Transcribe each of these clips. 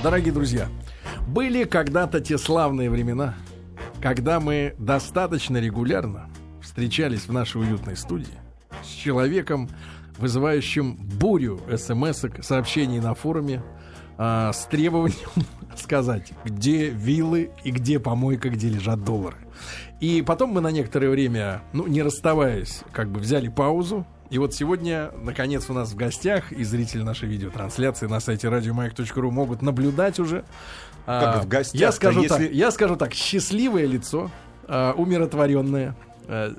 Дорогие друзья, были когда-то те славные времена, когда мы достаточно регулярно встречались в нашей уютной студии с человеком, вызывающим бурю смс сообщений на форуме э, с требованием сказать, где виллы и где помойка, где лежат доллары. И потом мы на некоторое время, ну, не расставаясь, как бы взяли паузу, и вот сегодня, наконец, у нас в гостях, и зрители нашей видеотрансляции на сайте радиомаяк.ру могут наблюдать уже. Как а, в гостях я скажу если... так, я скажу так, счастливое лицо, а, умиротворенное, а,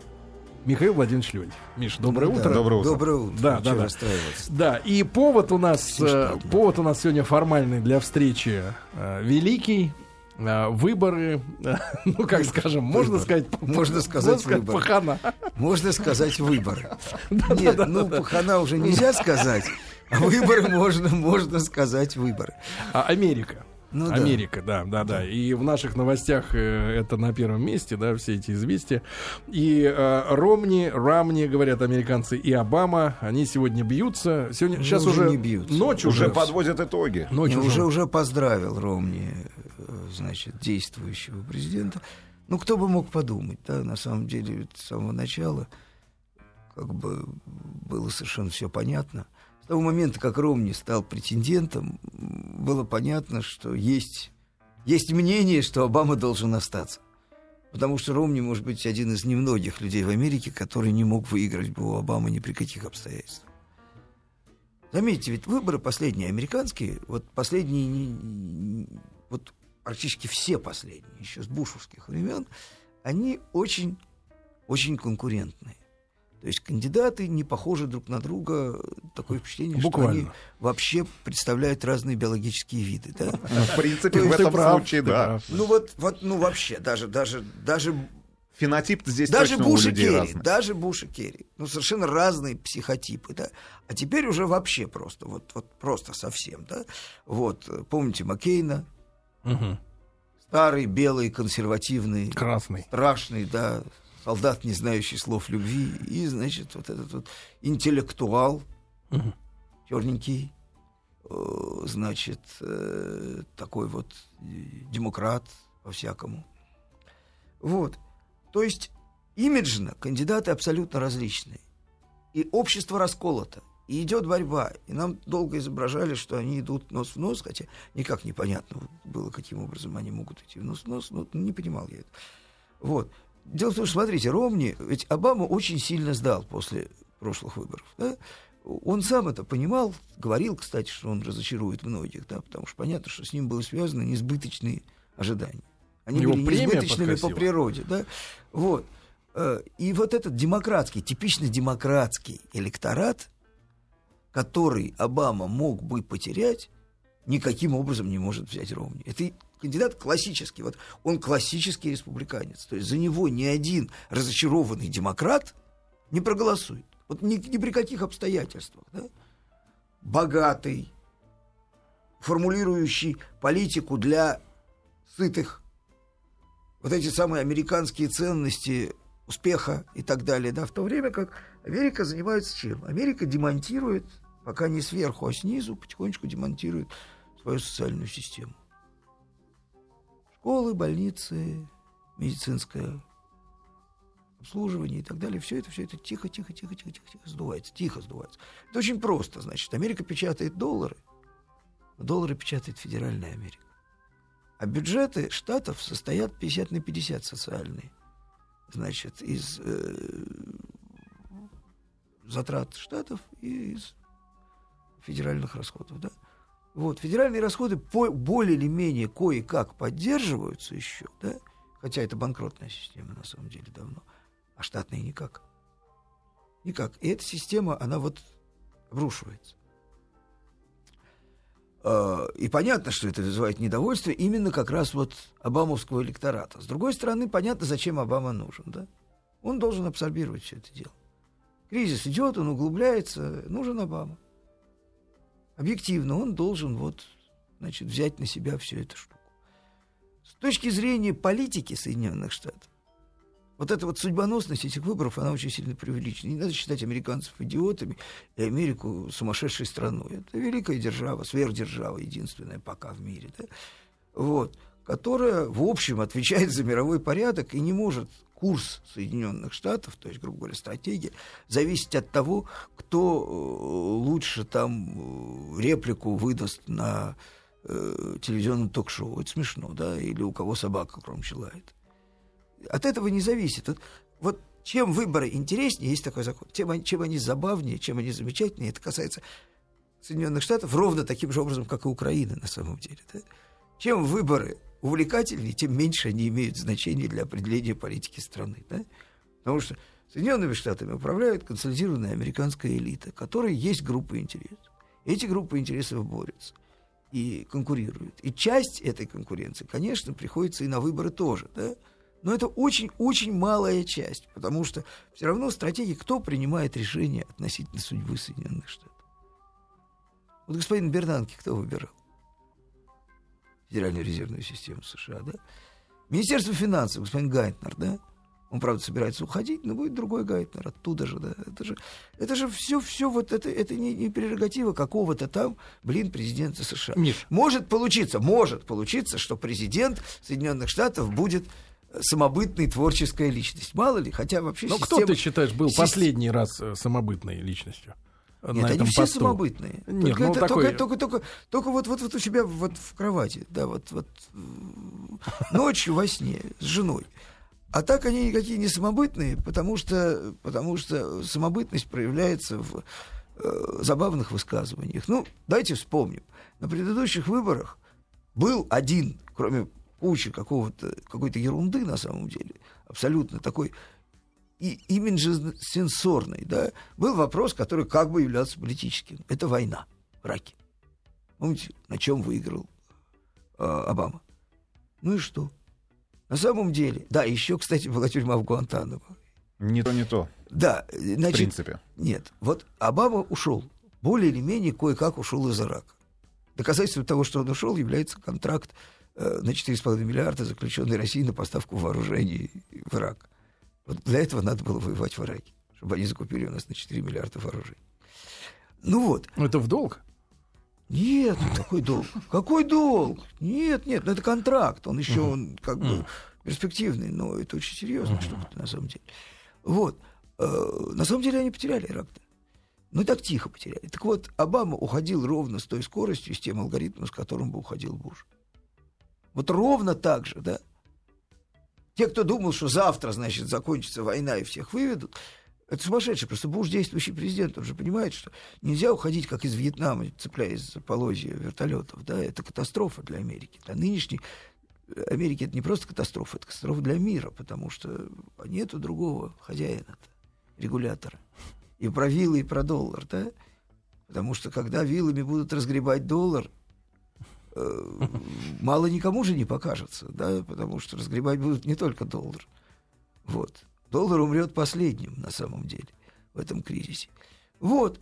Михаил Владимирович Леонтьев. Миш, доброе ну, утро. Да, доброе утро. Доброе утро. Да, да, да. Да, и повод у нас, Смешно, повод у нас сегодня формальный для встречи э, великий. Э, выборы, э, ну как скажем, можно сказать, можно сказать, можно выбор. пахана. Можно сказать выборы. Нет, ну пахана уже нельзя сказать, а выборы можно, можно сказать выборы. А Америка. Ну, Америка, да. да, да, да. И в наших новостях э, это на первом месте, да, все эти известия. И э, Ромни, Рамни, говорят американцы, и Обама, они сегодня бьются. Сегодня, ну, сейчас уже, уже не бьются. ночь уже, уже подводят итоги. Ночь уже, уже уже поздравил Ромни, значит, действующего президента. Ну, кто бы мог подумать, да, на самом деле, с самого начала как бы было совершенно все понятно – того момента, как Ромни стал претендентом, было понятно, что есть, есть мнение, что Обама должен остаться. Потому что Ромни, может быть, один из немногих людей в Америке, который не мог выиграть бы у Обамы ни при каких обстоятельствах. Заметьте, ведь выборы последние американские, вот последние, вот практически все последние, еще с бушевских времен, они очень, очень конкурентные. То есть кандидаты не похожи друг на друга. Такое впечатление, Буквально. что они вообще представляют разные биологические виды. Да? Ну, в принципе, в этом случае, да. Ну вот, вот, ну вообще, даже, даже, даже фенотип здесь даже точно Буш у людей Керри, разный. Даже Буш и Керри. Ну, совершенно разные психотипы, да. А теперь уже вообще просто, вот, вот просто совсем, да. Вот, помните Маккейна? Угу. Старый, белый, консервативный. Красный. Страшный, да, солдат, не знающий слов любви, и, значит, вот этот вот интеллектуал, угу. черненький, э, значит, э, такой вот демократ по-всякому. Вот. То есть имиджно кандидаты абсолютно различные. И общество расколото. И идет борьба. И нам долго изображали, что они идут нос в нос, хотя никак непонятно было, каким образом они могут идти нос в нос. Но не понимал я это. Вот. Дело в том, что, смотрите, Ромни, ведь Обама очень сильно сдал после прошлых выборов. Да? Он сам это понимал, говорил, кстати, что он разочарует многих, да, потому что понятно, что с ним было связано несбыточные ожидания. Они были несбыточными по природе. Да? Вот. Э, и вот этот демократский, типично демократский электорат, который Обама мог бы потерять, никаким образом не может взять Ромни. Это кандидат классический. Вот он классический республиканец. То есть за него ни один разочарованный демократ не проголосует. Вот ни, ни при каких обстоятельствах. Да? Богатый, формулирующий политику для сытых. Вот эти самые американские ценности успеха и так далее. Да? В то время как Америка занимается чем? Америка демонтирует, пока не сверху, а снизу, потихонечку демонтирует свою социальную систему школы, больницы, медицинское обслуживание и так далее. Все это, все это тихо, тихо, тихо, тихо, тихо, тихо сдувается, тихо сдувается. Это очень просто, значит. Америка печатает доллары, а доллары печатает Федеральная Америка. А бюджеты штатов состоят 50 на 50 социальные. Значит, из э, затрат штатов и из федеральных расходов, да. Вот, федеральные расходы по, более или менее кое-как поддерживаются еще, да, хотя это банкротная система на самом деле давно, а штатные никак. Никак. И эта система, она вот обрушивается. А, и понятно, что это вызывает недовольство именно как раз вот обамовского электората. С другой стороны, понятно, зачем Обама нужен, да? Он должен абсорбировать все это дело. Кризис идет, он углубляется, нужен Обама объективно он должен вот, значит, взять на себя всю эту штуку. С точки зрения политики Соединенных Штатов, Вот эта вот судьбоносность этих выборов, она очень сильно преувеличена. Не надо считать американцев идиотами и Америку сумасшедшей страной. Это великая держава, сверхдержава, единственная пока в мире. Да? Вот, которая, в общем, отвечает за мировой порядок и не может курс Соединенных Штатов, то есть, грубо говоря, стратегия, зависеть от того, кто э, лучше там э, реплику выдаст на э, телевизионном ток-шоу. Это смешно, да? Или у кого собака громче лает от этого не зависит. Вот, вот чем выборы интереснее, есть такой закон, тем, чем они забавнее, чем они замечательнее, это касается Соединенных Штатов ровно таким же образом, как и Украины на самом деле. Да? Чем выборы увлекательнее, тем меньше они имеют значения для определения политики страны. Да? Потому что Соединенными Штатами управляет консолидированная американская элита, которой есть группы интересов. Эти группы интересов борются и конкурируют. И часть этой конкуренции, конечно, приходится и на выборы тоже. Да? Но это очень-очень малая часть, потому что все равно стратегии, кто принимает решение относительно судьбы Соединенных Штатов. Вот господин Бернанки кто выбирал? Федеральную резервную систему США, да? Министерство финансов, господин Гайтнер, да? Он, правда, собирается уходить, но будет другой Гайтнер оттуда же, да. Это же, это же все, все вот это, это не, не прерогатива какого-то там, блин, президента США. Миш. Может получиться, может получиться, что президент Соединенных Штатов будет самобытной творческая личность. Мало ли, хотя вообще Ну, система... кто ты считаешь был Сист... последний раз э, самобытной личностью? Нет, на они все посту. самобытные. Нет, только, ну, это, такой... только, только, только, только вот, вот, вот у себя вот в кровати, да, вот, вот ночью во сне с женой. А так они никакие не самобытные, потому что, потому что самобытность проявляется в э, забавных высказываниях. Ну, давайте вспомним. На предыдущих выборах был один, кроме куча какого-то, какой-то ерунды на самом деле, абсолютно такой и именно сенсорный, да, был вопрос, который как бы являлся политическим. Это война в Ираке. Помните, на чем выиграл э, Обама? Ну и что? На самом деле, да, еще, кстати, была тюрьма в Гуантанамо. Не то, не то. Да, значит, в принципе. Нет, вот Обама ушел, более или менее кое-как ушел из Ирака. Доказательством того, что он ушел, является контракт на 4,5 миллиарда, заключенной Россией на поставку вооружений в Ирак. Вот для этого надо было воевать в Ираке, чтобы они закупили у нас на 4 миллиарда вооружений. Ну вот. Ну это в долг? Нет, какой долг? Какой долг? Нет, нет, ну это контракт, он еще он как бы перспективный, но это очень серьезно что-то на самом деле. Вот. Э, на самом деле они потеряли Ирак-то. Ну, так тихо потеряли. Так вот, Обама уходил ровно с той скоростью, с тем алгоритмом, с которым бы уходил Буш. Вот ровно так же, да. Те, кто думал, что завтра, значит, закончится война и всех выведут, это сумасшедший. Просто Буш действующий президент, он же понимает, что нельзя уходить, как из Вьетнама, цепляясь за полозья вертолетов. Да? Это катастрофа для Америки. Для нынешней Америки это не просто катастрофа, это катастрофа для мира, потому что нету другого хозяина регулятора. И про виллы, и про доллар, да? Потому что когда вилами будут разгребать доллар, мало никому же не покажется, да, потому что разгребать будут не только доллар. Вот. Доллар умрет последним на самом деле в этом кризисе. Вот.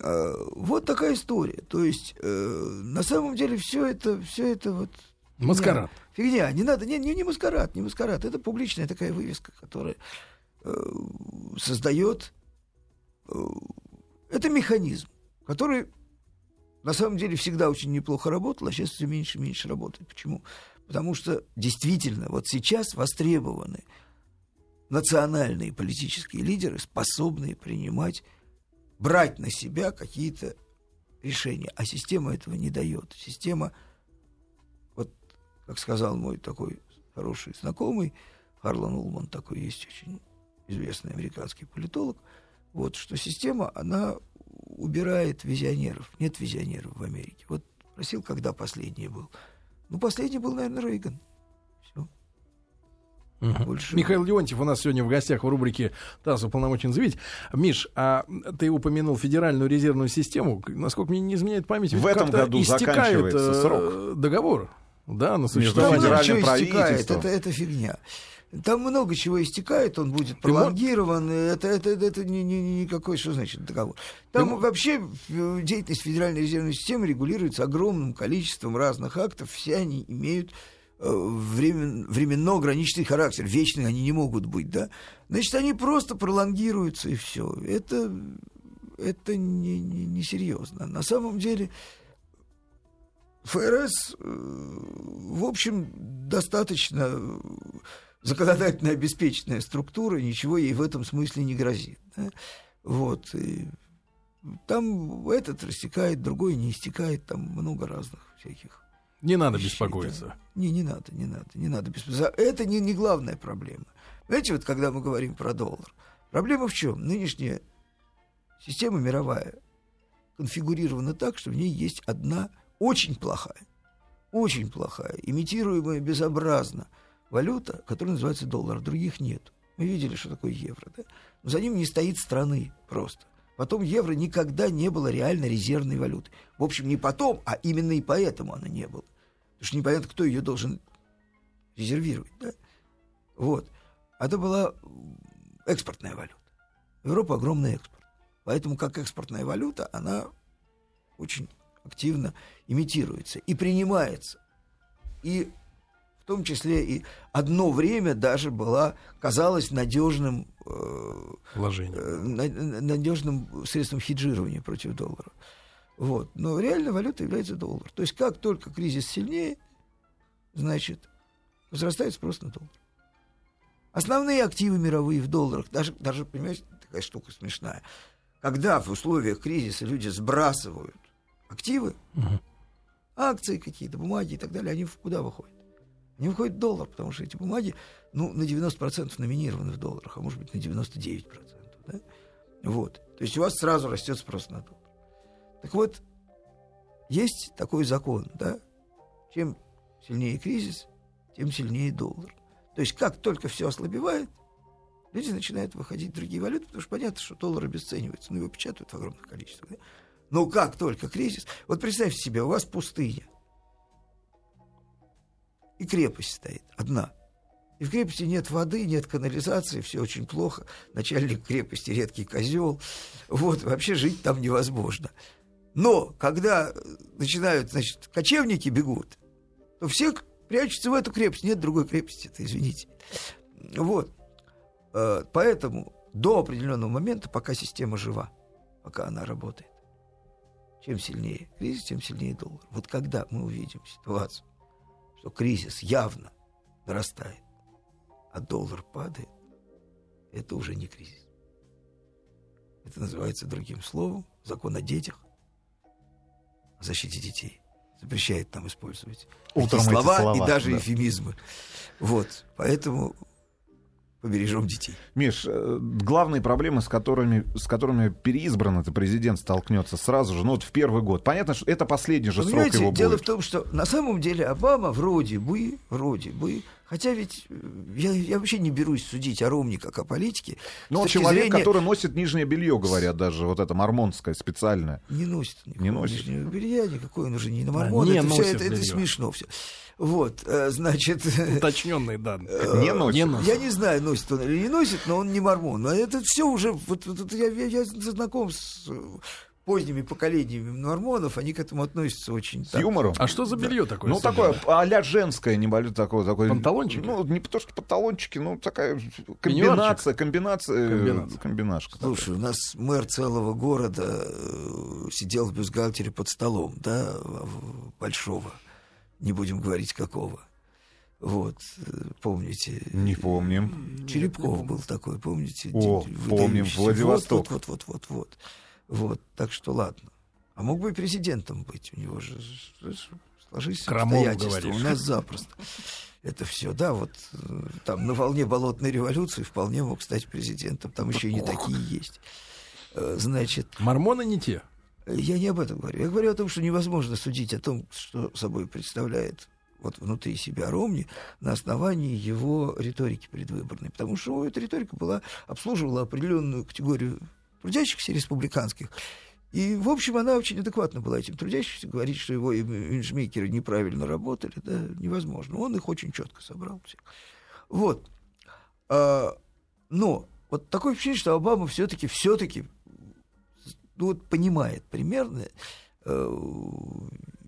Э, вот такая история. То есть, э, на самом деле, все это, все это вот... Маскарад. Фигня. Не надо, не, не, не маскарад, не маскарад. Это публичная такая вывеска, которая э, создает... Э, это механизм, который на самом деле всегда очень неплохо работал, а сейчас все меньше и меньше работает. Почему? Потому что действительно вот сейчас востребованы национальные политические лидеры, способные принимать, брать на себя какие-то решения. А система этого не дает. Система, вот как сказал мой такой хороший знакомый, Харлан Улман, такой есть очень известный американский политолог, вот, что система, она убирает визионеров. Нет визионеров в Америке. Вот спросил, когда последний был. Ну, последний был, наверное, Рейган. Все. Угу. Больше... Михаил Леонтьев у нас сегодня в гостях в рубрике «ТАСС уполномочен заявить». Миш, а ты упомянул Федеральную резервную систему. Насколько мне не изменяет память, в этом году заканчивается э, срок. договор да, на существование. Федеральным правительством. Это, это фигня. Там много чего истекает, он будет пролонгирован. Это, это, это, это не, не, никакой, что значит договор. Там Ты... вообще деятельность Федеральной резервной системы регулируется огромным количеством разных актов. Все они имеют э, времен, временно ограниченный характер, вечные они не могут быть, да, значит, они просто пролонгируются и все. Это, это не, не, не серьезно. На самом деле ФРС, в общем, достаточно законодательно обеспеченная структура, ничего ей в этом смысле не грозит. Да? Вот. И там этот растекает, другой не истекает, там много разных всяких. Не надо вещей, беспокоиться. Да. Не, не надо, не надо, не надо беспокоиться. Это не, не главная проблема. Знаете, вот когда мы говорим про доллар, проблема в чем? Нынешняя система мировая конфигурирована так, что в ней есть одна очень плохая, очень плохая, имитируемая безобразно – валюта, которая называется доллар, других нет. Мы видели, что такое евро. Да? Но за ним не стоит страны просто. Потом евро никогда не было реально резервной валюты. В общем, не потом, а именно и поэтому она не была. Потому что непонятно, кто ее должен резервировать. Да? Вот. Это была экспортная валюта. Европа огромный экспорт. Поэтому как экспортная валюта, она очень активно имитируется и принимается. И в том числе и одно время даже была, казалась надежным, э, э, надежным средством хеджирования против доллара. Вот. Но реально валюта является доллар. То есть как только кризис сильнее, значит, возрастает спрос на доллар. Основные активы мировые в долларах, даже, даже понимаете, такая штука смешная. Когда в условиях кризиса люди сбрасывают активы, угу. акции какие-то, бумаги и так далее, они куда выходят? Не выходит доллар, потому что эти бумаги ну, на 90% номинированы в долларах, а может быть на 99%. Да? Вот. То есть у вас сразу растет спрос на доллар. Так вот, есть такой закон, да? Чем сильнее кризис, тем сильнее доллар. То есть как только все ослабевает, люди начинают выходить в другие валюты, потому что понятно, что доллар обесценивается, ну его печатают в огромных количествах. Да? Но как только кризис... Вот представьте себе, у вас пустыня, и крепость стоит одна. И в крепости нет воды, нет канализации, все очень плохо. Начальник крепости редкий козел. Вот, вообще жить там невозможно. Но когда начинают, значит, кочевники бегут, то все прячутся в эту крепость. Нет другой крепости, это извините. Вот. Э, поэтому до определенного момента, пока система жива, пока она работает, чем сильнее кризис, тем сильнее доллар. Вот когда мы увидим ситуацию, что кризис явно нарастает, а доллар падает, это уже не кризис. Это называется другим словом закон о детях, о защите детей. Запрещает нам использовать Утром эти слова, эти слова и даже да. эфемизмы. Вот, поэтому побережем детей. Миш, э, главные проблемы, с которыми, с которыми переизбранный президент столкнется сразу же, ну вот в первый год. Понятно, что это последний же Понимаете, срок его дело будет. в том, что на самом деле Обама вроде бы, вроде бы, хотя ведь э, я, я вообще не берусь судить о Ромне как о политике. Но он человек, зрения... который носит нижнее белье, говорят даже, вот это мормонское специальное. Не носит не носит. нижнего белья, никакой он уже не на мормон. Да, это, все, это, это смешно все. Вот, э, значит... Уточненные данные. Э, не носит. не носит. Я не знаю, носит он или не носит, но он не мормон. Но это все уже... Вот, вот, я, я, я знаком с поздними поколениями мормонов, они к этому относятся очень... С так. юмором? А что за белье да. такое? Ну, такое а-ля женское, небольшое такое. такое Панталончики? Ну, не то, что панталончики, ну, такая комбинация, комбинация, комбинация. комбинашка. Слушай, такая. у нас мэр целого города э, сидел в бюстгальтере под столом, да, большого не будем говорить какого. Вот, помните? Не помним. Черепков был такой, помните? О, помним, Владивосток. Вот, вот, вот, вот, вот. Вот, так что ладно. А мог бы и президентом быть, у него же сложились Крамол, обстоятельства. Говоришь. У нас запросто. Это все, да, вот там на волне болотной революции вполне мог стать президентом. Там еще и не такие есть. Э, значит... Мормоны не те. Я не об этом говорю. Я говорю о том, что невозможно судить о том, что собой представляет вот внутри себя Ромни на основании его риторики предвыборной. Потому что эта риторика была, обслуживала определенную категорию трудящихся республиканских. И, в общем, она очень адекватно была этим трудящимся. Говорить, что его имиджмейкеры неправильно работали, да, невозможно. Он их очень четко собрал. Всех. Вот. А, но вот такое впечатление, что Обама все-таки все-таки ну, вот понимает примерно, э,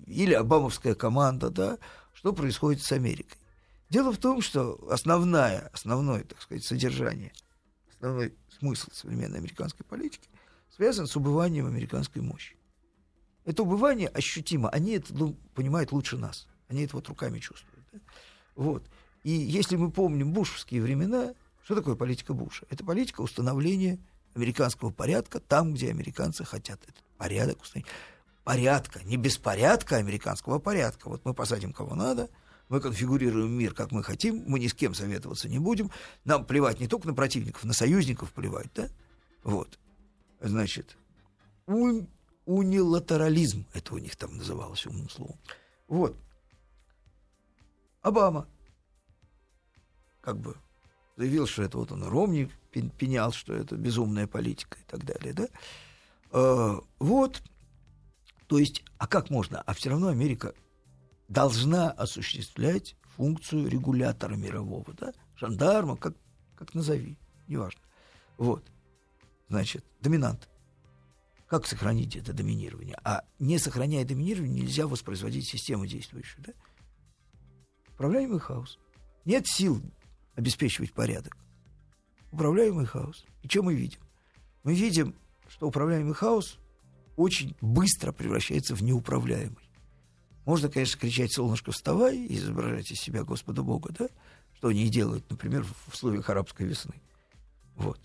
или обамовская команда, да, что происходит с Америкой. Дело в том, что основная, основное, так сказать, содержание, основной смысл современной американской политики связан с убыванием американской мощи. Это убывание ощутимо. Они это ну, понимают лучше нас. Они это вот руками чувствуют. Да? Вот. И если мы помним бушевские времена, что такое политика Буша? Это политика установления американского порядка там, где американцы хотят этот порядок установить. Порядка, не беспорядка американского порядка. Вот мы посадим кого надо, мы конфигурируем мир, как мы хотим, мы ни с кем советоваться не будем, нам плевать не только на противников, на союзников плевать, да? Вот. Значит, ун, унилатерализм, это у них там называлось умным словом. Вот. Обама как бы заявил, что это вот он Ромни пенял, что это безумная политика и так далее, да? Э, вот. То есть, а как можно? А все равно Америка должна осуществлять функцию регулятора мирового, да? Жандарма, как, как назови, неважно. Вот. Значит, доминант. Как сохранить это доминирование? А не сохраняя доминирование, нельзя воспроизводить систему действующую, да? Управляемый хаос. Нет сил обеспечивать порядок. Управляемый хаос. И что мы видим? Мы видим, что управляемый хаос очень быстро превращается в неуправляемый. Можно, конечно, кричать «Солнышко, вставай!» и изображать из себя Господа Бога, да? Что они и делают, например, в условиях арабской весны. Вот.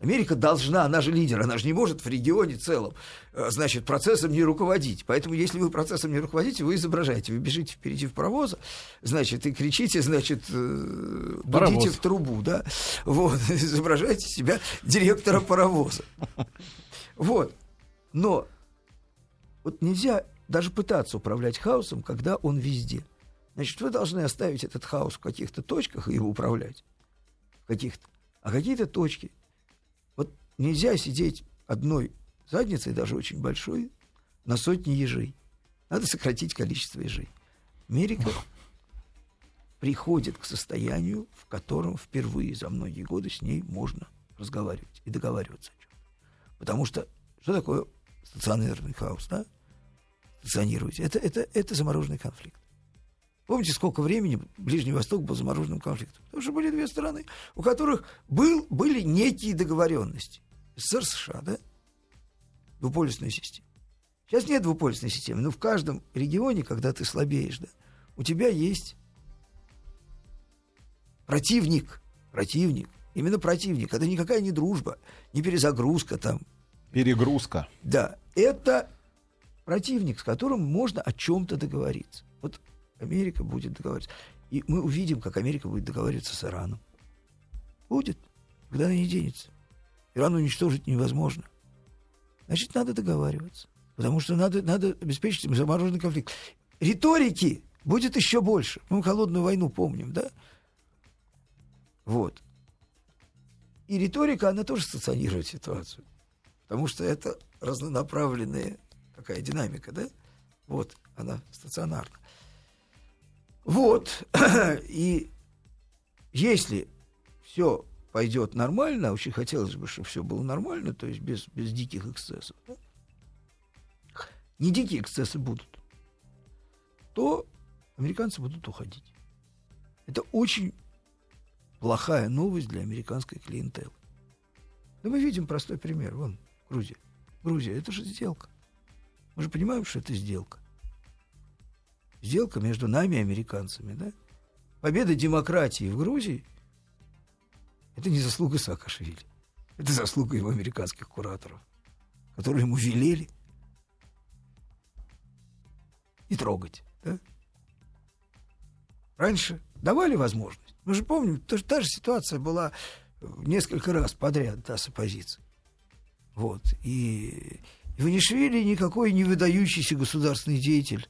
Америка должна, она же лидер, она же не может в регионе целом, э, значит, процессом не руководить. Поэтому, если вы процессом не руководите, вы изображаете, вы бежите впереди в паровоза, значит, и кричите, значит, э, дудите в трубу, да, вот, изображайте себя директора паровоза. Вот. Но вот нельзя даже пытаться управлять хаосом, когда он везде. Значит, вы должны оставить этот хаос в каких-то точках и его управлять. В каких-то. А какие-то точки Нельзя сидеть одной задницей, даже очень большой, на сотни ежей. Надо сократить количество ежей. Америка приходит к состоянию, в котором впервые за многие годы с ней можно разговаривать и договариваться о чем. Потому что что такое стационарный хаос, да? Стационировать. Это, это, это замороженный конфликт. Помните, сколько времени Ближний Восток был замороженным конфликтом? Потому что были две страны, у которых был, были некие договоренности. СССР, США, да? Двуполюсная система. Сейчас нет двуполюсной системы, но в каждом регионе, когда ты слабеешь, да, у тебя есть противник, противник, именно противник. Это никакая не дружба, не перезагрузка там. Перегрузка. Да, это противник, с которым можно о чем-то договориться. Вот Америка будет договариваться. И мы увидим, как Америка будет договариваться с Ираном. Будет, когда она не денется. Иран уничтожить невозможно. Значит, надо договариваться. Потому что надо, надо обеспечить замороженный конфликт. Риторики будет еще больше. Мы холодную войну помним, да? Вот. И риторика, она тоже стационирует ситуацию. Потому что это разнонаправленная такая динамика, да? Вот, она стационарна. Вот. И если все пойдет нормально, очень хотелось бы, чтобы все было нормально, то есть без, без диких эксцессов, да? не дикие эксцессы будут, то американцы будут уходить. Это очень плохая новость для американской клиентелы. Да мы видим простой пример. Вон, Грузия. Грузия, это же сделка. Мы же понимаем, что это сделка. Сделка между нами и американцами, да? Победа демократии в Грузии – это не заслуга Саакашвили. Это заслуга его американских кураторов, которые ему велели и трогать. Да? Раньше давали возможность. Мы же помним, то, та же ситуация была несколько раз подряд да, с оппозицией. Вот. И Иванишвили никакой не выдающийся государственный деятель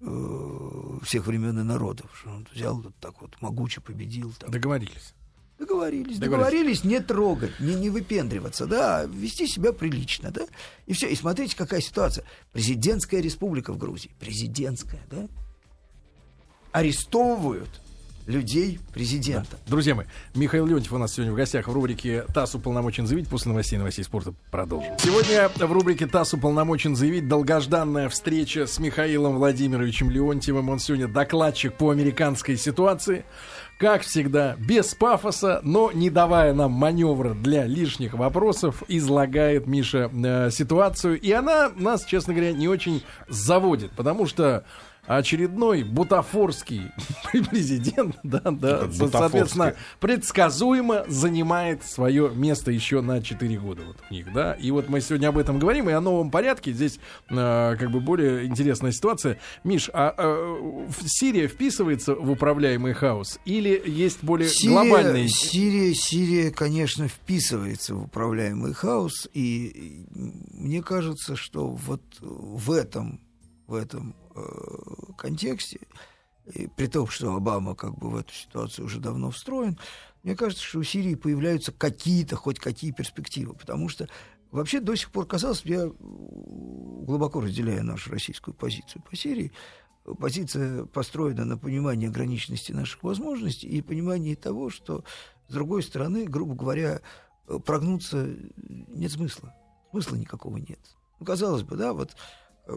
э, всех времен и народов. Что он взял вот так вот могуче победил. Там. Договорились. Договорились, договорились, договорились не трогать, не, не выпендриваться, да, вести себя прилично, да. И все. И смотрите, какая ситуация. Президентская республика в Грузии. Президентская, да. Арестовывают людей президента. Да. Друзья мои, Михаил Леонтьев у нас сегодня в гостях в рубрике «ТАСС уполномочен заявить». После новостей новостей спорта продолжим. Сегодня в рубрике «ТАСС уполномочен заявить» долгожданная встреча с Михаилом Владимировичем Леонтьевым. Он сегодня докладчик по американской ситуации. Как всегда, без пафоса, но не давая нам маневра для лишних вопросов, излагает Миша э, ситуацию. И она нас, честно говоря, не очень заводит, потому что очередной бутафорский президент, да, да, соответственно, предсказуемо занимает свое место еще на 4 года вот у них, да. И вот мы сегодня об этом говорим, и о новом порядке. Здесь э, как бы более интересная ситуация. Миш, а э, Сирия вписывается в управляемый хаос или есть более Сирия, глобальные... Сирия, Сирия, конечно, вписывается в управляемый хаос, и мне кажется, что вот в этом, в этом Э, контексте, и при том, что Обама как бы в эту ситуацию уже давно встроен, мне кажется, что у Сирии появляются какие-то, хоть какие перспективы, потому что вообще до сих пор казалось, я глубоко разделяю нашу российскую позицию по Сирии, позиция построена на понимании ограниченности наших возможностей и понимании того, что, с другой стороны, грубо говоря, прогнуться нет смысла. Смысла никакого нет. Ну, казалось бы, да, вот э,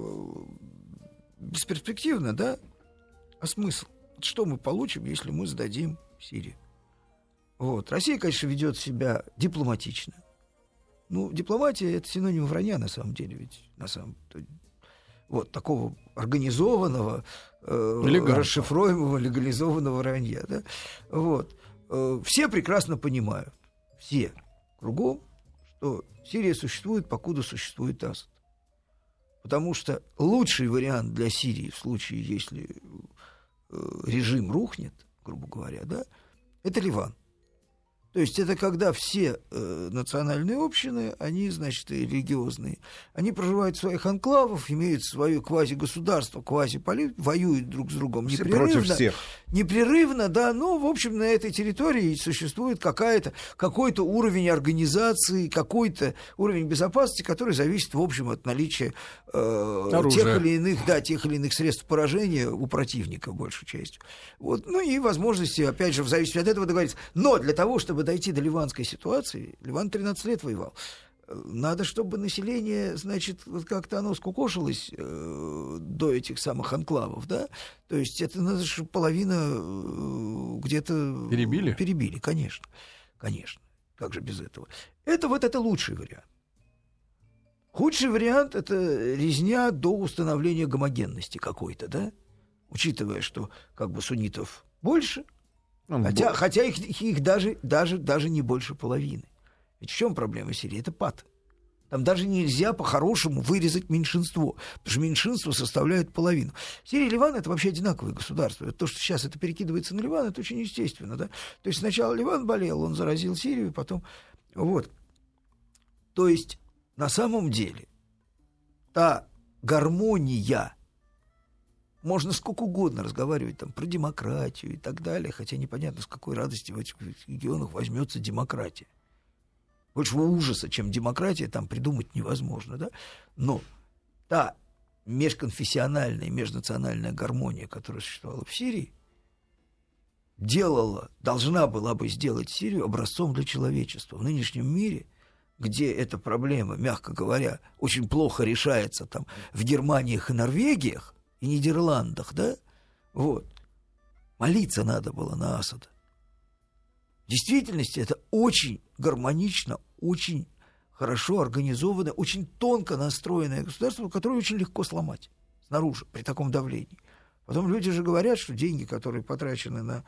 бесперспективно, да? А смысл? Что мы получим, если мы сдадим Сирию? Вот. Россия, конечно, ведет себя дипломатично. Ну, дипломатия — это синоним вранья, на самом деле, ведь на самом вот такого организованного, э, расшифруемого, легализованного вранья. Да? Вот. Э, все прекрасно понимают, все кругом, что Сирия существует, покуда существует Асад. Потому что лучший вариант для Сирии в случае, если э, режим рухнет, грубо говоря, да, это Ливан. То есть это когда все э, национальные общины, они, значит, и религиозные, они проживают в своих анклавах, имеют свое квази-государство, квази-полит, воюют друг с другом все непрерывно. Против всех. Непрерывно, да, но, в общем, на этой территории существует какая-то, какой-то уровень организации, какой-то уровень безопасности, который зависит, в общем, от наличия э, тех или иных, да, тех или иных средств поражения у противника, большей частью. Вот, ну и возможности, опять же, в зависимости от этого договориться. Но для того, чтобы чтобы дойти до ливанской ситуации, Ливан 13 лет воевал, надо, чтобы население, значит, вот как-то оно скукошилось э, до этих самых анклавов, да? То есть это надо, чтобы половина э, где-то... Перебили? Перебили, конечно. Конечно. Как же без этого? Это вот это лучший вариант. Худший вариант — это резня до установления гомогенности какой-то, да? Учитывая, что как бы суннитов больше, ну, хотя, хотя их, их даже, даже, даже не больше половины. Ведь в чем проблема Сирии? Это пад. Там даже нельзя по-хорошему вырезать меньшинство, потому что меньшинство составляет половину. Сирия и Ливан — это вообще одинаковые государства. То, что сейчас это перекидывается на Ливан, это очень естественно. Да? То есть сначала Ливан болел, он заразил Сирию, потом... Вот. То есть на самом деле та гармония можно сколько угодно разговаривать там про демократию и так далее, хотя непонятно, с какой радости в этих регионах возьмется демократия. Большего ужаса, чем демократия, там придумать невозможно, да? Но та межконфессиональная, межнациональная гармония, которая существовала в Сирии, делала, должна была бы сделать Сирию образцом для человечества. В нынешнем мире, где эта проблема, мягко говоря, очень плохо решается там в Германиях и Норвегиях, и Нидерландах, да? Вот. Молиться надо было на Асада. В действительности это очень гармонично, очень хорошо организованное, очень тонко настроенное государство, которое очень легко сломать снаружи при таком давлении. Потом люди же говорят, что деньги, которые потрачены на...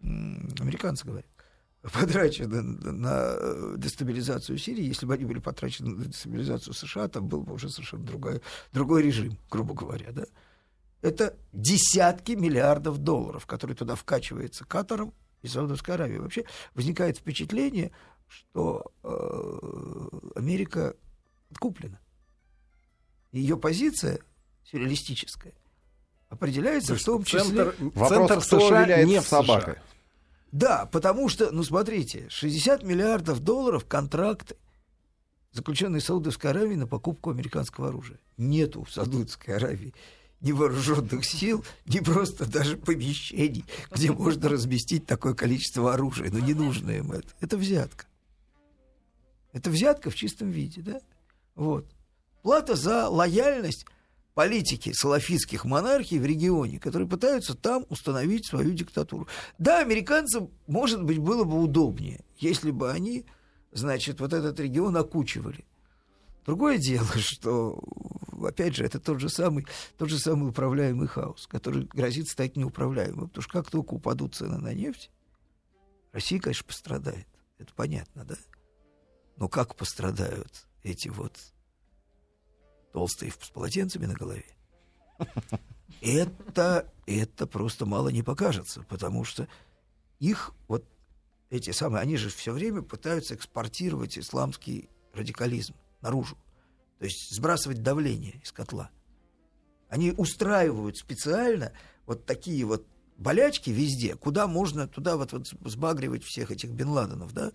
Американцы говорят, потрачены на э, дестабилизацию Сирии, если бы они были потрачены на дестабилизацию США, там был бы уже совершенно другой, другой режим, грубо говоря, да это десятки миллиардов долларов, которые туда вкачивается Катаром и Саудовской Аравией. Вообще возникает впечатление, что э, Америка откуплена. Ее позиция сюрреалистическая определяется в том числе... Центр, Вопрос, центр США не в собакой. США. Да, потому что, ну смотрите, 60 миллиардов долларов контракты, заключенные Саудовской Аравией на покупку американского оружия. Нету в Саудовской Аравии ни вооруженных сил, ни просто даже помещений, где можно разместить такое количество оружия. Но не нужно им это. Это взятка. Это взятка в чистом виде, да? Вот. Плата за лояльность политики салафитских монархий в регионе, которые пытаются там установить свою диктатуру. Да, американцам, может быть, было бы удобнее, если бы они, значит, вот этот регион окучивали. Другое дело, что, опять же, это тот же самый, тот же самый управляемый хаос, который грозит стать неуправляемым. Потому что как только упадут цены на нефть, Россия, конечно, пострадает. Это понятно, да? Но как пострадают эти вот толстые с полотенцами на голове. Это, это просто мало не покажется, потому что их вот эти самые, они же все время пытаются экспортировать исламский радикализм наружу, то есть сбрасывать давление из котла. Они устраивают специально вот такие вот болячки везде, куда можно туда вот, вот сбагривать всех этих Бен Ладенов, да,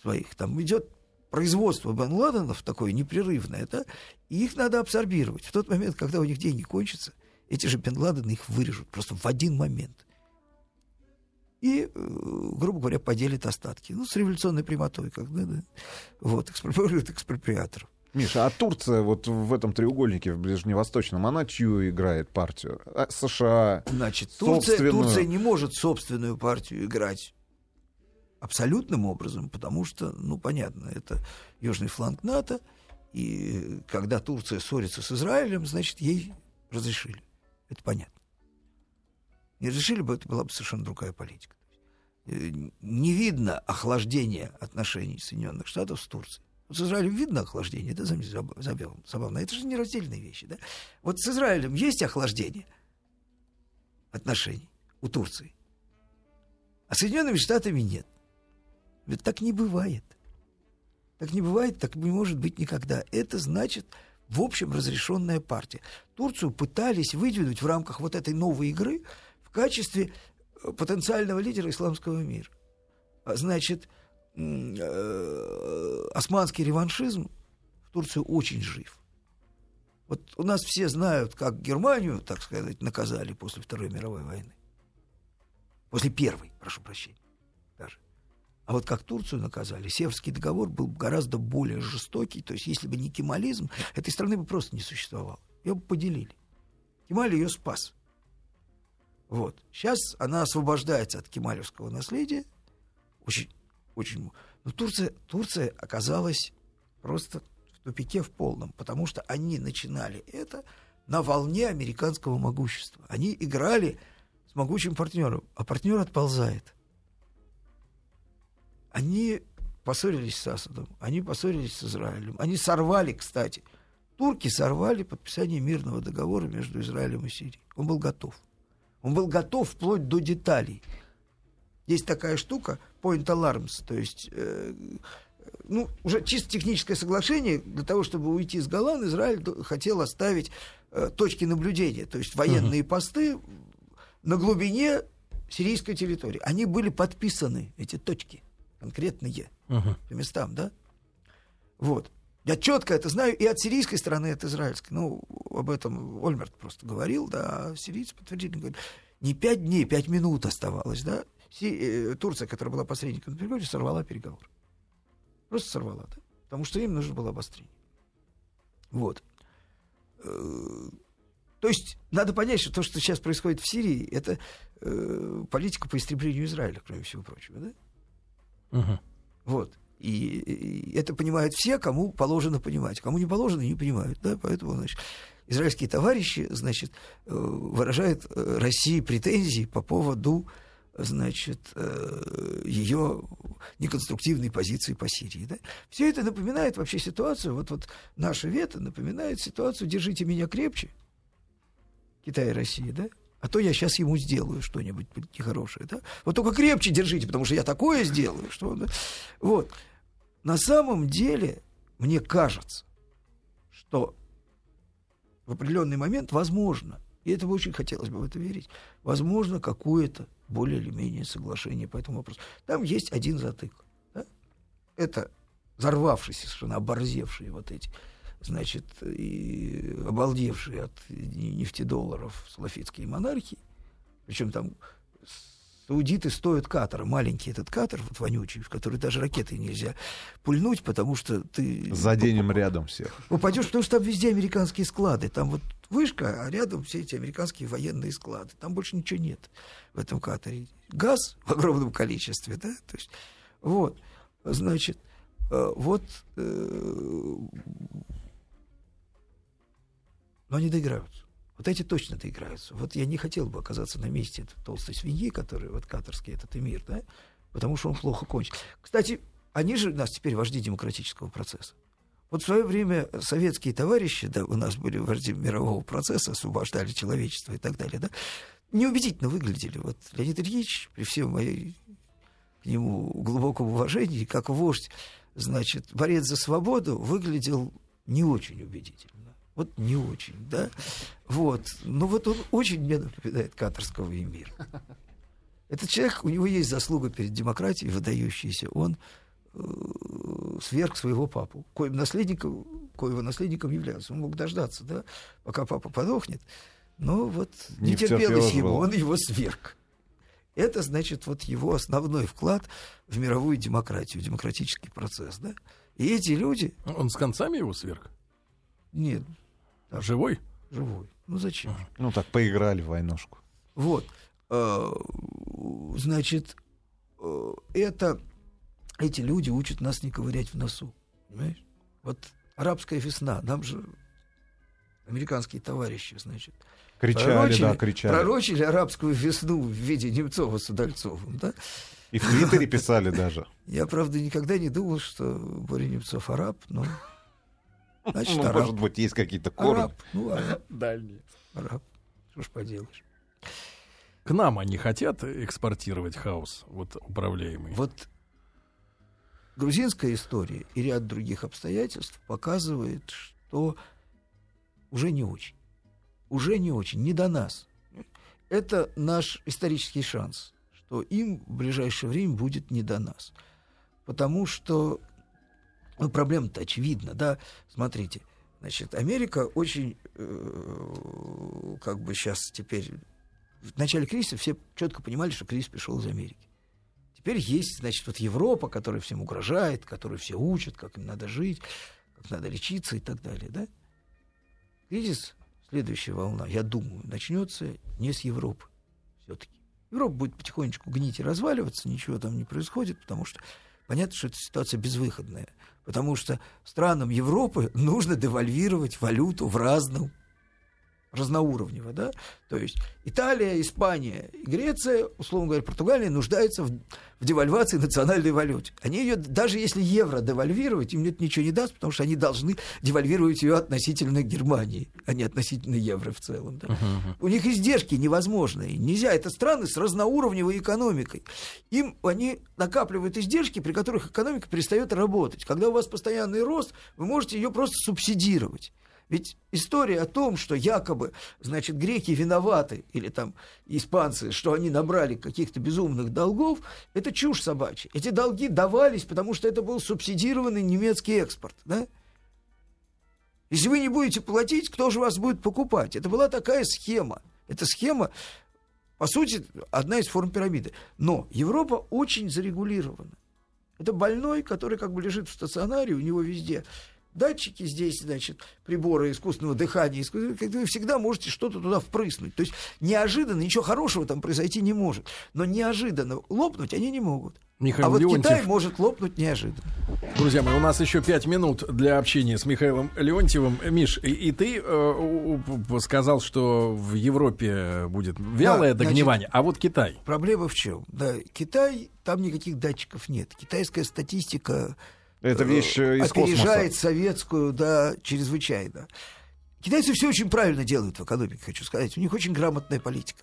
своих. Там идет производство Бен Ладенов такое непрерывное, да, и их надо абсорбировать. В тот момент, когда у них деньги кончатся, эти же Бен Ладены их вырежут просто в один момент. И, э, грубо говоря, поделят остатки. Ну, с революционной прямотой, когда, да, вот, экспроприируют экспроприаторов. Миша, а Турция вот в этом треугольнике в Ближневосточном, она чью играет партию? А США? Значит, Турция, собственную... Турция не может собственную партию играть абсолютным образом, потому что, ну, понятно, это южный фланг НАТО, и когда Турция ссорится с Израилем, значит, ей разрешили. Это понятно. Не разрешили бы, это была бы совершенно другая политика. Э, не видно охлаждения отношений Соединенных Штатов с Турцией. С Израилем видно охлаждение, это забавно. Это же не раздельные вещи. Да? Вот с Израилем есть охлаждение отношений у Турции, а Соединенными Штатами нет. Ведь так не бывает. Так не бывает, так не может быть никогда. Это значит, в общем, разрешенная партия. Турцию пытались выдвинуть в рамках вот этой новой игры в качестве э, потенциального лидера исламского мира. А значит, османский реваншизм в Турцию очень жив. Вот у нас все знают, как Германию, так сказать, наказали после Второй мировой войны. После Первой, прошу прощения. А вот как Турцию наказали, Северский договор был гораздо более жестокий. То есть, если бы не кемализм, этой страны бы просто не существовало. Ее бы поделили. Кемаль ее спас. Вот. Сейчас она освобождается от кемалевского наследия. Очень, очень... Но Турция, Турция оказалась просто в тупике в полном, потому что они начинали это на волне американского могущества. Они играли с могучим партнером, а партнер отползает они поссорились с Асадом, они поссорились с Израилем. Они сорвали, кстати, турки сорвали подписание мирного договора между Израилем и Сирией. Он был готов. Он был готов вплоть до деталей. Есть такая штука, point alarms, то есть э, ну, уже чисто техническое соглашение, для того, чтобы уйти с Голланд, Израиль хотел оставить э, точки наблюдения, то есть военные uh-huh. посты на глубине сирийской территории. Они были подписаны, эти точки конкретные uh-huh. по местам, да? Вот. Я четко это знаю и от сирийской стороны, и от израильской. Ну, об этом Ольмерт просто говорил, да, а сирийцы подтвердили, говорят, не пять дней, пять минут оставалось, да? Си, э, Турция, которая была посредником на переговоре, сорвала переговоры. Просто сорвала, да? Потому что им нужно было обострение. Вот. Э, то есть надо понять, что то, что сейчас происходит в Сирии, это э, политика по истреблению Израиля, кроме всего прочего, да? Угу. Вот. И, и это понимают все, кому положено понимать. Кому не положено, не понимают. Да? Поэтому, значит, израильские товарищи, значит, э, выражают э, России претензии по поводу значит, э, ее неконструктивной позиции по Сирии. Да? Все это напоминает вообще ситуацию, вот, вот наше вето напоминает ситуацию «держите меня крепче», Китай и Россия, да? а то я сейчас ему сделаю что-нибудь нехорошее. Да? Вот только крепче держите, потому что я такое сделаю. Что, да? Вот. На самом деле, мне кажется, что в определенный момент возможно, и это бы очень хотелось бы в это верить, возможно какое-то более или менее соглашение по этому вопросу. Там есть один затык. Да? Это взорвавшиеся, совершенно оборзевшие вот эти значит, и обалдевшие от нефтедолларов салафитские монархии, причем там Саудиты стоят катера, маленький этот катер, вот вонючий, в который даже ракеты нельзя пульнуть, потому что ты... Заденем рядом всех. Упадешь, потому что там везде американские склады. Там вот вышка, а рядом все эти американские военные склады. Там больше ничего нет в этом катере. Газ в огромном количестве, да? То есть, вот, значит, э, вот... Э, но они доиграются. Вот эти точно доиграются. Вот я не хотел бы оказаться на месте этой толстой свиньи, который вот катарский этот эмир, да, потому что он плохо кончил. Кстати, они же у нас теперь вожди демократического процесса. Вот в свое время советские товарищи, да, у нас были вожди мирового процесса, освобождали человечество и так далее, да, неубедительно выглядели. Вот Леонид Ильич, при всем моей к нему глубоком уважении, как вождь, значит, борец за свободу, выглядел не очень убедительно. Вот не очень, да? Вот. Но вот он очень мне напоминает катарского эмира. Этот человек, у него есть заслуга перед демократией выдающаяся. Он э, сверх своего папу, коим наследником, коего наследником являлся. Он мог дождаться, да, пока папа подохнет. Но вот не, не терпелось ему, он его сверг. Это, значит, вот его основной вклад в мировую демократию, в демократический процесс, да. И эти люди... Он с концами его сверг? Нет, Живой? Живой. Ну зачем? Ну так поиграли в войнушку. Вот. Э, значит, э, это эти люди учат нас не ковырять в носу. Понимаешь? Вот арабская весна, нам же американские товарищи, значит, кричали, пророчили, да, кричали. пророчили арабскую весну в виде Немцова с Удальцовым, да? И в Твиттере писали даже. Я, правда, никогда не думал, что Боря Немцов араб, но Значит, ну, араб. может быть, есть какие-то корни. Араб. Ну, араб. Дальние. Араб. Что ж поделаешь. К нам они хотят экспортировать хаос, вот управляемый. Вот грузинская история и ряд других обстоятельств показывает, что уже не очень. Уже не очень, не до нас. Это наш исторический шанс, что им в ближайшее время будет не до нас. Потому что ну, проблема-то очевидна, да. Смотрите, значит, Америка очень, э, как бы сейчас теперь... В начале кризиса все четко понимали, что кризис пришел из Америки. Теперь есть, значит, вот Европа, которая всем угрожает, которую все учат, как им надо жить, как надо лечиться и так далее, да? Кризис, следующая волна, я думаю, начнется не с Европы все-таки. Европа будет потихонечку гнить и разваливаться, ничего там не происходит, потому что понятно, что эта ситуация безвыходная. Потому что странам Европы нужно девальвировать валюту в разном разноуровнево, да, то есть Италия, Испания, Греция, условно говоря, Португалия нуждаются в, в девальвации национальной валюты. Они ее, даже если евро девальвировать, им это ничего не даст, потому что они должны девальвировать ее относительно Германии, а не относительно евро в целом. Да. Uh-huh. У них издержки невозможные, нельзя. Это страны с разноуровневой экономикой. Им они накапливают издержки, при которых экономика перестает работать. Когда у вас постоянный рост, вы можете ее просто субсидировать. Ведь история о том, что якобы, значит, греки виноваты, или там испанцы, что они набрали каких-то безумных долгов, это чушь собачья. Эти долги давались, потому что это был субсидированный немецкий экспорт, да? Если вы не будете платить, кто же вас будет покупать? Это была такая схема. Эта схема, по сути, одна из форм пирамиды. Но Европа очень зарегулирована. Это больной, который как бы лежит в стационаре, у него везде датчики здесь, значит, приборы искусственного дыхания, вы всегда можете что-то туда впрыснуть. То есть неожиданно ничего хорошего там произойти не может. Но неожиданно лопнуть они не могут. Михаил а вот Леонтьев. Китай может лопнуть неожиданно. Друзья мои, у нас еще пять минут для общения с Михаилом Леонтьевым. Миш, и, и ты э, сказал, что в Европе будет вялое да, догнивание, значит, а вот Китай. Проблема в чем? Да, Китай, там никаких датчиков нет. Китайская статистика это вещь э, из опережает космоса. советскую, да, чрезвычайно. Китайцы все очень правильно делают в экономике, хочу сказать. У них очень грамотная политика.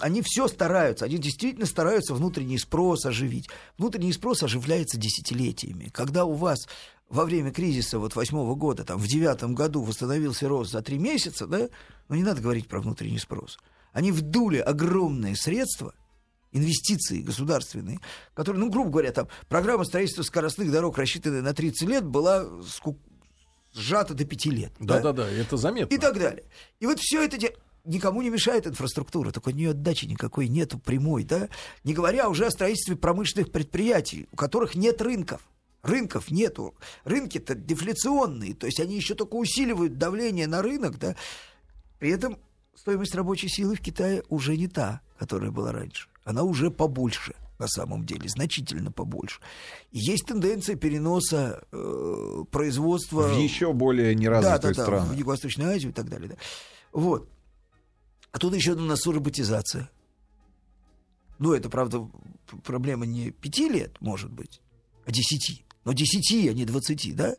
Они все стараются, они действительно стараются внутренний спрос оживить. Внутренний спрос оживляется десятилетиями. Когда у вас во время кризиса вот восьмого года, там, в девятом году восстановился рост за три месяца, да, ну не надо говорить про внутренний спрос. Они вдули огромные средства – инвестиции государственные, которые, ну, грубо говоря, там, программа строительства скоростных дорог, рассчитанная на 30 лет, была сжато до пяти лет. Да-да-да, это заметно. И так далее. И вот все это никому не мешает инфраструктура, только от нее отдачи никакой нету прямой, да, не говоря уже о строительстве промышленных предприятий, у которых нет рынков. Рынков нету. Рынки-то дефляционные, то есть они еще только усиливают давление на рынок, да. При этом стоимость рабочей силы в Китае уже не та, которая была раньше. Она уже побольше на самом деле, значительно побольше. Есть тенденция переноса э, производства... В еще более неразвитые да, да, страны. Да, в Юго-Восточную Азию и так далее. Да. Вот. А тут еще на носу роботизация. Ну, это, правда, проблема не пяти лет, может быть, а десяти. Но десяти, а не двадцати, да?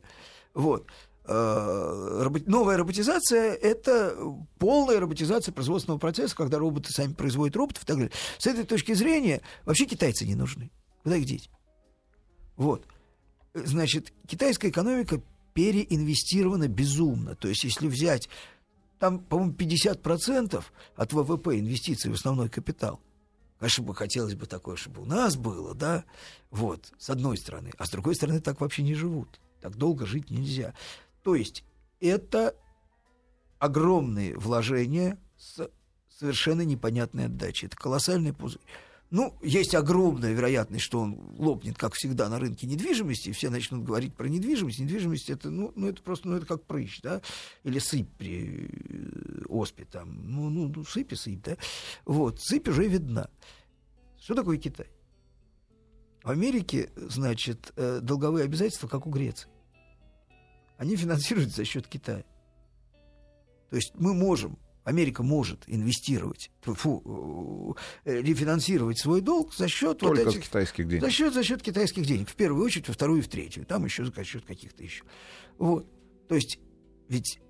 Вот. Э, новая роботизация — это полная роботизация производственного процесса, когда роботы сами производят роботов и так далее. С этой точки зрения вообще китайцы не нужны. Куда их деть? Вот. Значит, китайская экономика переинвестирована безумно. То есть, если взять там, по-моему, 50% от ВВП инвестиций в основной капитал. Конечно, бы хотелось бы такое, чтобы у нас было, да, вот, с одной стороны. А с другой стороны, так вообще не живут. Так долго жить нельзя. То есть это огромные вложения с совершенно непонятной отдачей. Это колоссальный пузырь. Ну, есть огромная вероятность, что он лопнет, как всегда, на рынке недвижимости, и все начнут говорить про недвижимость. Недвижимость это, ну, ну это просто, ну, это как прыщ, да, или сыпь при э, оспе там, ну, ну, ну сыпь и сыпь, да. Вот, сыпь уже видна. Что такое Китай? В Америке, значит, э, долговые обязательства, как у Греции. Они финансируются за счет Китая. То есть мы можем Америка может инвестировать, фу, э, рефинансировать свой долг за счет Только вот этих, китайских денег. За счет, за счет китайских денег. В первую очередь, во вторую и в третью. Там еще за счет каких-то еще. Вот. То есть, ведь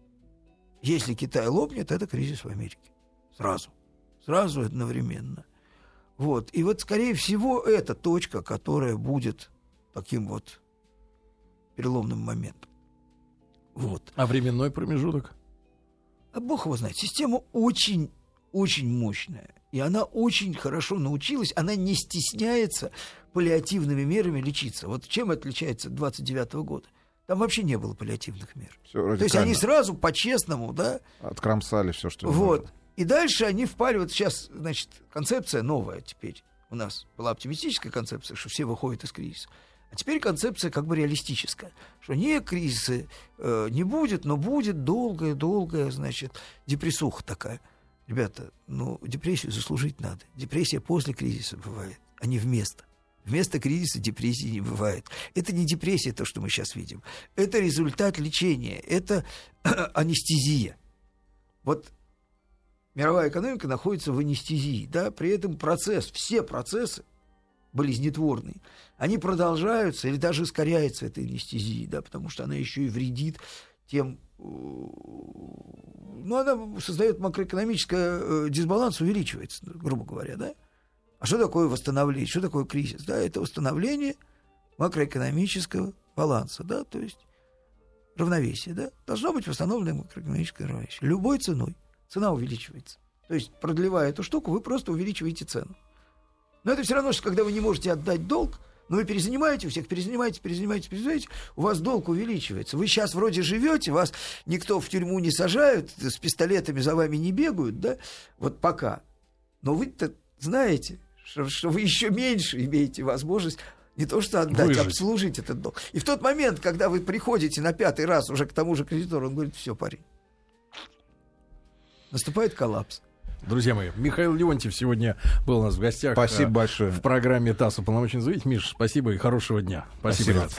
если Китай лопнет, это кризис в Америке. Сразу. Сразу одновременно. Вот. И вот, скорее всего, это точка, которая будет таким вот переломным моментом. Вот. А временной промежуток? А бог его знает. Система очень, очень мощная. И она очень хорошо научилась, она не стесняется паллиативными мерами лечиться. Вот чем отличается 29 -го года? Там вообще не было паллиативных мер. Все То есть они сразу по-честному, да? Откромсали все, что Вот. можно. И дальше они впали, вот сейчас, значит, концепция новая теперь. У нас была оптимистическая концепция, что все выходят из кризиса. А теперь концепция как бы реалистическая, что не кризиса э, не будет, но будет долгая-долгая, значит, депрессуха такая. Ребята, ну, депрессию заслужить надо. Депрессия после кризиса бывает, а не вместо. Вместо кризиса депрессии не бывает. Это не депрессия, то, что мы сейчас видим. Это результат лечения, это анестезия. Вот мировая экономика находится в анестезии, да, при этом процесс, все процессы болезнетворные, они продолжаются или даже ускоряются этой анестезией, да, потому что она еще и вредит тем, э, ну, она создает макроэкономический э, дисбаланс, увеличивается, грубо говоря, да. А что такое восстановление, что такое кризис? Да, это восстановление макроэкономического баланса, да, то есть равновесие, да. Должно быть восстановлено макроэкономическое равновесие любой ценой. Цена увеличивается. То есть, продлевая эту штуку, вы просто увеличиваете цену. Но это все равно, что когда вы не можете отдать долг, но вы перезанимаете, у всех перезанимаете, перезанимаете, перезанимаете, у вас долг увеличивается. Вы сейчас вроде живете, вас никто в тюрьму не сажают, с пистолетами за вами не бегают, да, вот пока. Но вы-то знаете, что, что вы еще меньше имеете возможность не то что отдать, Выжить. а обслужить этот долг. И в тот момент, когда вы приходите на пятый раз уже к тому же кредитору, он говорит, все, парень, наступает коллапс. Друзья мои, Михаил Леонтьев сегодня был у нас в гостях. Спасибо э, большое. В программе ТАСС уполномочен заявить. Миш, спасибо и хорошего дня. Спасибо, Спасибо.